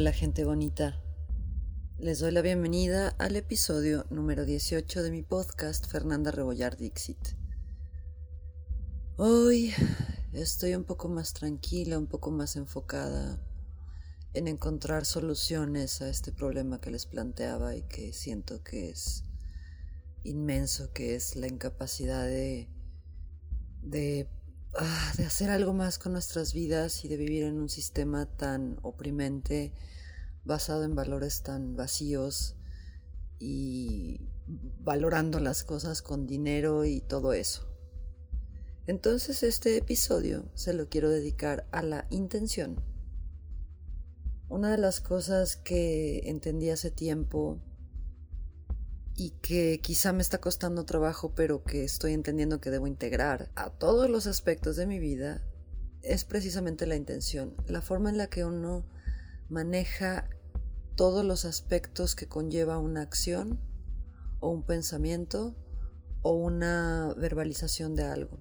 Hola gente bonita. Les doy la bienvenida al episodio número 18 de mi podcast Fernanda Rebollar Dixit. Hoy estoy un poco más tranquila, un poco más enfocada en encontrar soluciones a este problema que les planteaba y que siento que es inmenso, que es la incapacidad de, de, de hacer algo más con nuestras vidas y de vivir en un sistema tan oprimente, basado en valores tan vacíos y valorando las cosas con dinero y todo eso. Entonces este episodio se lo quiero dedicar a la intención. Una de las cosas que entendí hace tiempo y que quizá me está costando trabajo, pero que estoy entendiendo que debo integrar a todos los aspectos de mi vida, es precisamente la intención, la forma en la que uno maneja todos los aspectos que conlleva una acción o un pensamiento o una verbalización de algo.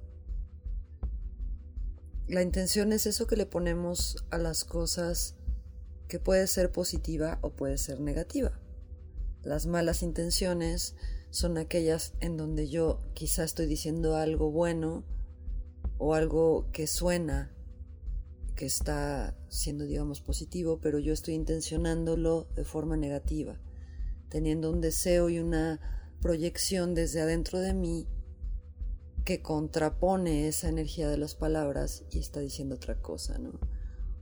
La intención es eso que le ponemos a las cosas que puede ser positiva o puede ser negativa. Las malas intenciones son aquellas en donde yo quizá estoy diciendo algo bueno o algo que suena que está siendo, digamos, positivo, pero yo estoy intencionándolo de forma negativa, teniendo un deseo y una proyección desde adentro de mí que contrapone esa energía de las palabras y está diciendo otra cosa, ¿no?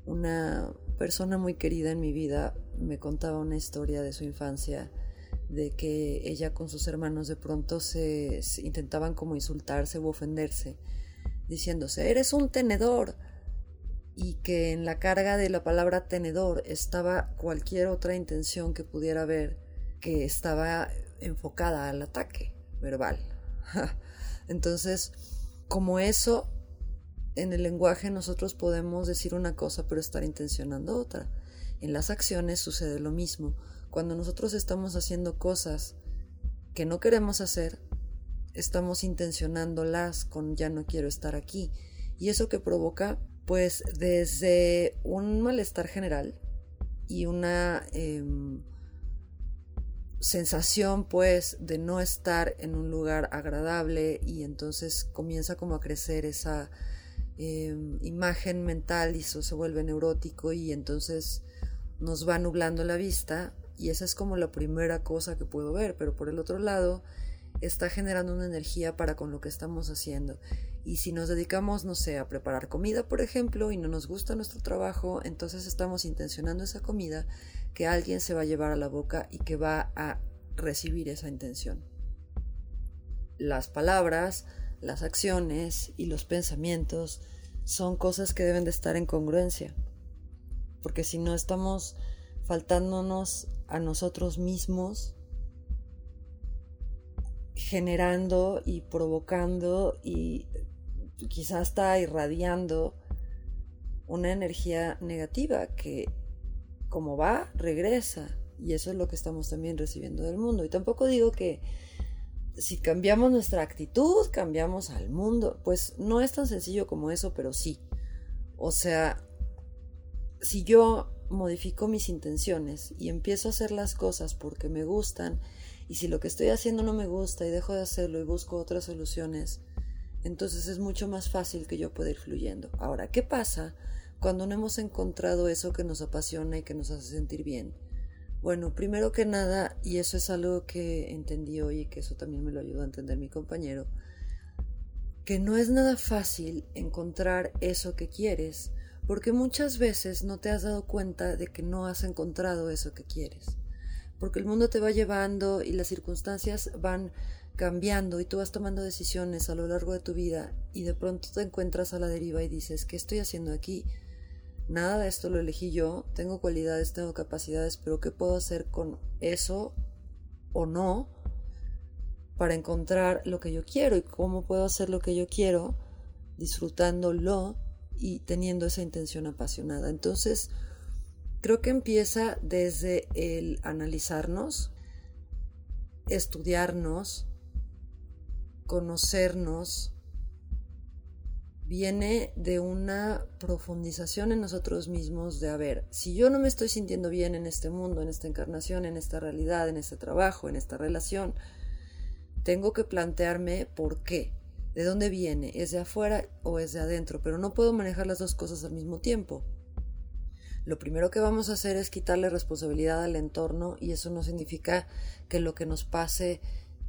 Una persona muy querida en mi vida me contaba una historia de su infancia de que ella con sus hermanos de pronto se, intentaban como insultarse u ofenderse, diciéndose, eres un tenedor, y que en la carga de la palabra tenedor estaba cualquier otra intención que pudiera haber que estaba enfocada al ataque verbal. Entonces, como eso, en el lenguaje nosotros podemos decir una cosa pero estar intencionando otra. En las acciones sucede lo mismo cuando nosotros estamos haciendo cosas que no queremos hacer, estamos intencionándolas con ya no quiero estar aquí. Y eso que provoca, pues desde un malestar general y una em, sensación pues de no estar en un lugar agradable y entonces comienza como a crecer esa em, imagen mental y eso se vuelve neurótico y entonces nos va nublando la vista y esa es como la primera cosa que puedo ver, pero por el otro lado está generando una energía para con lo que estamos haciendo. Y si nos dedicamos, no sé, a preparar comida, por ejemplo, y no nos gusta nuestro trabajo, entonces estamos intencionando esa comida que alguien se va a llevar a la boca y que va a recibir esa intención. Las palabras, las acciones y los pensamientos son cosas que deben de estar en congruencia. Porque si no estamos faltándonos a nosotros mismos, generando y provocando y quizás está irradiando una energía negativa que como va, regresa. Y eso es lo que estamos también recibiendo del mundo. Y tampoco digo que si cambiamos nuestra actitud, cambiamos al mundo. Pues no es tan sencillo como eso, pero sí. O sea, si yo modifico mis intenciones y empiezo a hacer las cosas porque me gustan y si lo que estoy haciendo no me gusta y dejo de hacerlo y busco otras soluciones, entonces es mucho más fácil que yo pueda ir fluyendo. Ahora, ¿qué pasa cuando no hemos encontrado eso que nos apasiona y que nos hace sentir bien? Bueno, primero que nada, y eso es algo que entendí hoy y que eso también me lo ayudó a entender mi compañero, que no es nada fácil encontrar eso que quieres porque muchas veces no te has dado cuenta de que no has encontrado eso que quieres, porque el mundo te va llevando y las circunstancias van cambiando y tú vas tomando decisiones a lo largo de tu vida y de pronto te encuentras a la deriva y dices, ¿qué estoy haciendo aquí? Nada de esto lo elegí yo, tengo cualidades, tengo capacidades, pero ¿qué puedo hacer con eso o no para encontrar lo que yo quiero y cómo puedo hacer lo que yo quiero disfrutándolo y teniendo esa intención apasionada. Entonces, creo que empieza desde el analizarnos, estudiarnos, conocernos viene de una profundización en nosotros mismos de, a ver, si yo no me estoy sintiendo bien en este mundo, en esta encarnación, en esta realidad, en este trabajo, en esta relación, tengo que plantearme por qué, de dónde viene, es de afuera o es de adentro, pero no puedo manejar las dos cosas al mismo tiempo. Lo primero que vamos a hacer es quitarle responsabilidad al entorno y eso no significa que lo que nos pase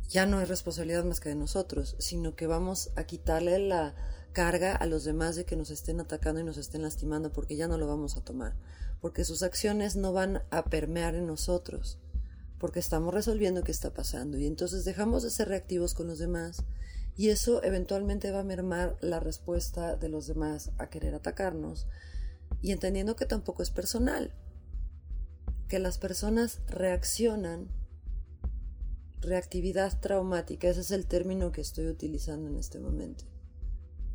ya no es responsabilidad más que de nosotros, sino que vamos a quitarle la carga a los demás de que nos estén atacando y nos estén lastimando porque ya no lo vamos a tomar, porque sus acciones no van a permear en nosotros, porque estamos resolviendo qué está pasando. Y entonces dejamos de ser reactivos con los demás y eso eventualmente va a mermar la respuesta de los demás a querer atacarnos. Y entendiendo que tampoco es personal, que las personas reaccionan reactividad traumática, ese es el término que estoy utilizando en este momento.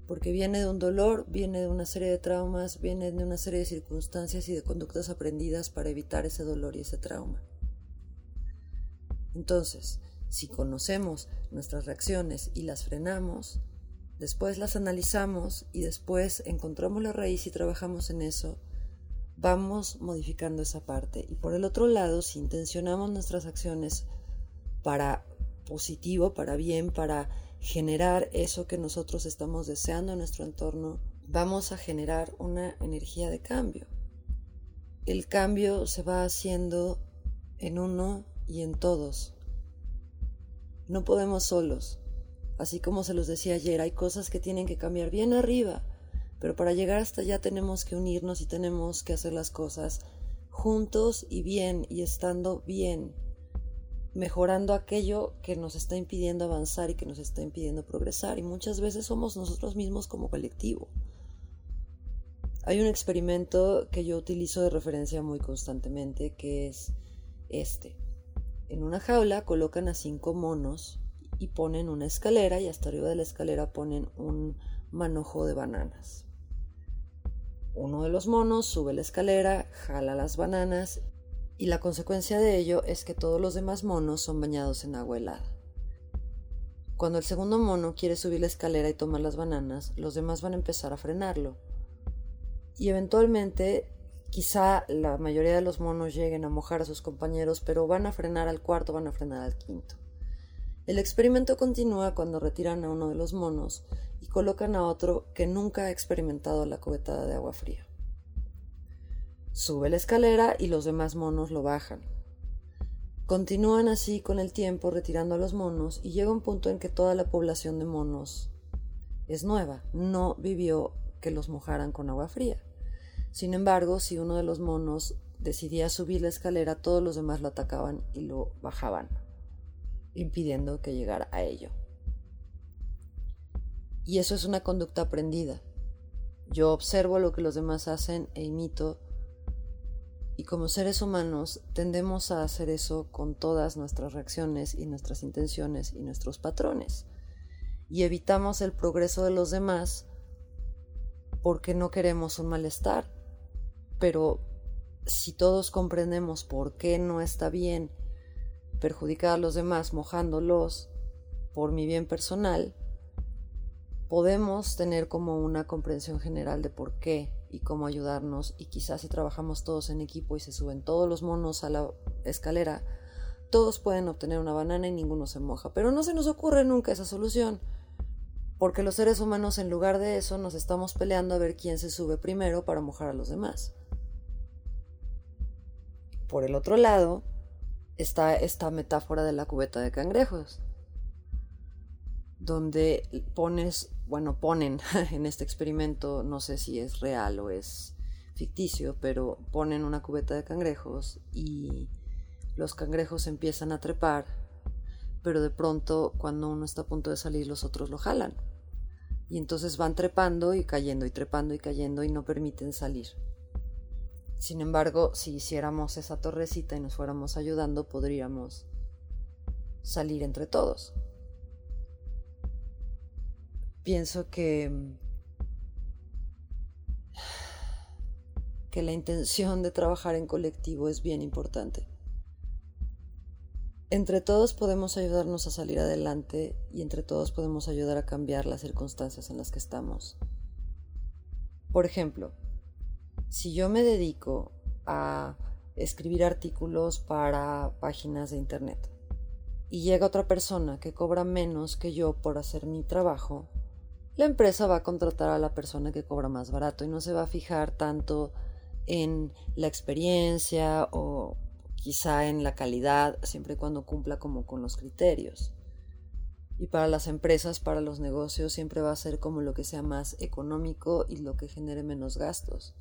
Porque viene de un dolor, viene de una serie de traumas, viene de una serie de circunstancias y de conductas aprendidas para evitar ese dolor y ese trauma. Entonces, si conocemos nuestras reacciones y las frenamos, después las analizamos y después encontramos la raíz y trabajamos en eso, vamos modificando esa parte. Y por el otro lado, si intencionamos nuestras acciones para positivo, para bien, para generar eso que nosotros estamos deseando en nuestro entorno, vamos a generar una energía de cambio. El cambio se va haciendo en uno y en todos. No podemos solos. Así como se los decía ayer, hay cosas que tienen que cambiar bien arriba, pero para llegar hasta allá tenemos que unirnos y tenemos que hacer las cosas juntos y bien y estando bien mejorando aquello que nos está impidiendo avanzar y que nos está impidiendo progresar. Y muchas veces somos nosotros mismos como colectivo. Hay un experimento que yo utilizo de referencia muy constantemente, que es este. En una jaula colocan a cinco monos y ponen una escalera y hasta arriba de la escalera ponen un manojo de bananas. Uno de los monos sube la escalera, jala las bananas y la consecuencia de ello es que todos los demás monos son bañados en agua helada. Cuando el segundo mono quiere subir la escalera y tomar las bananas, los demás van a empezar a frenarlo. Y eventualmente, quizá la mayoría de los monos lleguen a mojar a sus compañeros, pero van a frenar al cuarto, van a frenar al quinto. El experimento continúa cuando retiran a uno de los monos y colocan a otro que nunca ha experimentado la cubetada de agua fría. Sube la escalera y los demás monos lo bajan. Continúan así con el tiempo retirando a los monos y llega un punto en que toda la población de monos es nueva, no vivió que los mojaran con agua fría. Sin embargo, si uno de los monos decidía subir la escalera, todos los demás lo atacaban y lo bajaban, impidiendo que llegara a ello. Y eso es una conducta aprendida. Yo observo lo que los demás hacen e imito y como seres humanos tendemos a hacer eso con todas nuestras reacciones y nuestras intenciones y nuestros patrones. Y evitamos el progreso de los demás porque no queremos un malestar. Pero si todos comprendemos por qué no está bien perjudicar a los demás mojándolos por mi bien personal, podemos tener como una comprensión general de por qué y cómo ayudarnos y quizás si trabajamos todos en equipo y se suben todos los monos a la escalera, todos pueden obtener una banana y ninguno se moja. Pero no se nos ocurre nunca esa solución, porque los seres humanos en lugar de eso nos estamos peleando a ver quién se sube primero para mojar a los demás. Por el otro lado está esta metáfora de la cubeta de cangrejos, donde pones bueno, ponen en este experimento, no sé si es real o es ficticio, pero ponen una cubeta de cangrejos y los cangrejos empiezan a trepar, pero de pronto cuando uno está a punto de salir los otros lo jalan. Y entonces van trepando y cayendo y trepando y cayendo y no permiten salir. Sin embargo, si hiciéramos esa torrecita y nos fuéramos ayudando, podríamos salir entre todos pienso que, que la intención de trabajar en colectivo es bien importante. Entre todos podemos ayudarnos a salir adelante y entre todos podemos ayudar a cambiar las circunstancias en las que estamos. Por ejemplo, si yo me dedico a escribir artículos para páginas de internet y llega otra persona que cobra menos que yo por hacer mi trabajo, la empresa va a contratar a la persona que cobra más barato y no se va a fijar tanto en la experiencia o quizá en la calidad, siempre y cuando cumpla como con los criterios. Y para las empresas, para los negocios, siempre va a ser como lo que sea más económico y lo que genere menos gastos.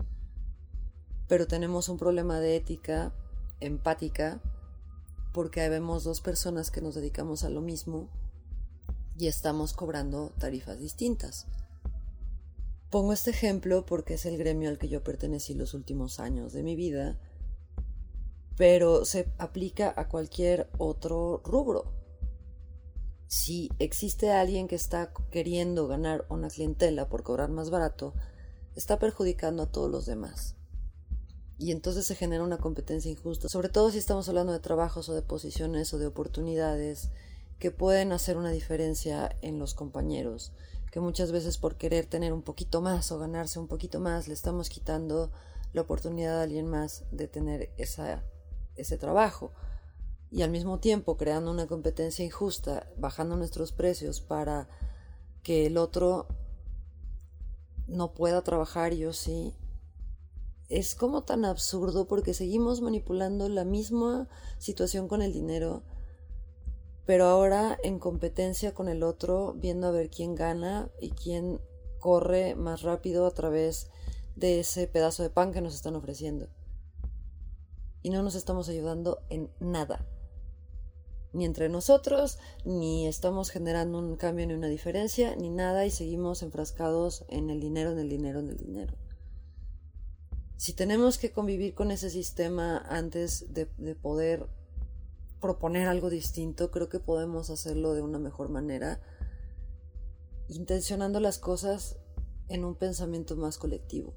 Pero tenemos un problema de ética empática porque vemos dos personas que nos dedicamos a lo mismo y estamos cobrando tarifas distintas. Pongo este ejemplo porque es el gremio al que yo pertenecí los últimos años de mi vida, pero se aplica a cualquier otro rubro. Si existe alguien que está queriendo ganar una clientela por cobrar más barato, está perjudicando a todos los demás. Y entonces se genera una competencia injusta, sobre todo si estamos hablando de trabajos o de posiciones o de oportunidades que pueden hacer una diferencia en los compañeros que muchas veces por querer tener un poquito más o ganarse un poquito más le estamos quitando la oportunidad a alguien más de tener esa, ese trabajo y al mismo tiempo creando una competencia injusta, bajando nuestros precios para que el otro no pueda trabajar yo sí. Es como tan absurdo porque seguimos manipulando la misma situación con el dinero pero ahora en competencia con el otro, viendo a ver quién gana y quién corre más rápido a través de ese pedazo de pan que nos están ofreciendo. Y no nos estamos ayudando en nada. Ni entre nosotros, ni estamos generando un cambio ni una diferencia, ni nada, y seguimos enfrascados en el dinero, en el dinero, en el dinero. Si tenemos que convivir con ese sistema antes de, de poder proponer algo distinto, creo que podemos hacerlo de una mejor manera, intencionando las cosas en un pensamiento más colectivo.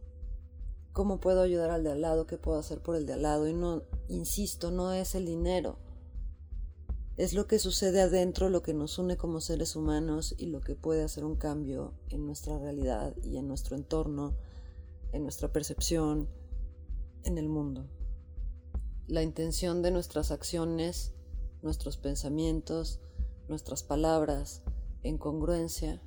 ¿Cómo puedo ayudar al de al lado? ¿Qué puedo hacer por el de al lado? Y no, insisto, no es el dinero. Es lo que sucede adentro, lo que nos une como seres humanos y lo que puede hacer un cambio en nuestra realidad y en nuestro entorno, en nuestra percepción, en el mundo. La intención de nuestras acciones, nuestros pensamientos, nuestras palabras, en congruencia,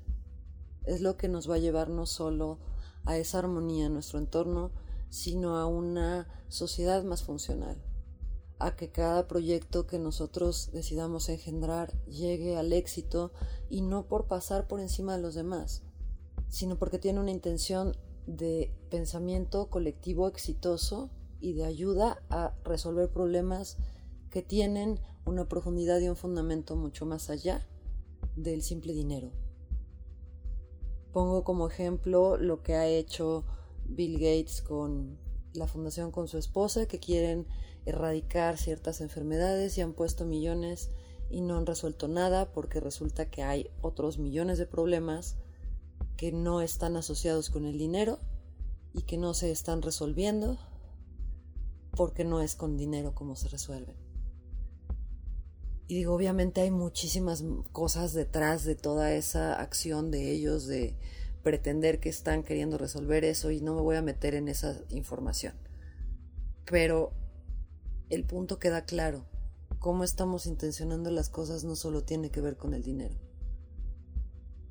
es lo que nos va a llevar no solo a esa armonía en nuestro entorno, sino a una sociedad más funcional, a que cada proyecto que nosotros decidamos engendrar llegue al éxito y no por pasar por encima de los demás, sino porque tiene una intención de pensamiento colectivo exitoso y de ayuda a resolver problemas que tienen una profundidad y un fundamento mucho más allá del simple dinero. Pongo como ejemplo lo que ha hecho Bill Gates con la fundación con su esposa, que quieren erradicar ciertas enfermedades y han puesto millones y no han resuelto nada porque resulta que hay otros millones de problemas que no están asociados con el dinero y que no se están resolviendo porque no es con dinero como se resuelven. Y digo, obviamente hay muchísimas cosas detrás de toda esa acción de ellos de pretender que están queriendo resolver eso y no me voy a meter en esa información. Pero el punto queda claro. Cómo estamos intencionando las cosas no solo tiene que ver con el dinero.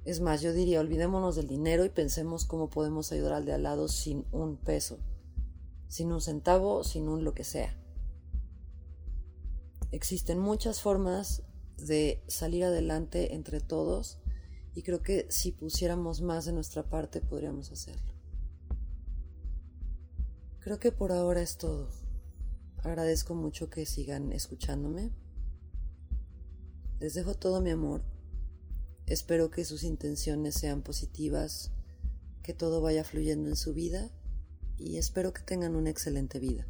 Es más, yo diría, olvidémonos del dinero y pensemos cómo podemos ayudar al de al lado sin un peso sin un centavo, sin un lo que sea. Existen muchas formas de salir adelante entre todos y creo que si pusiéramos más de nuestra parte podríamos hacerlo. Creo que por ahora es todo. Agradezco mucho que sigan escuchándome. Les dejo todo mi amor. Espero que sus intenciones sean positivas, que todo vaya fluyendo en su vida y espero que tengan una excelente vida.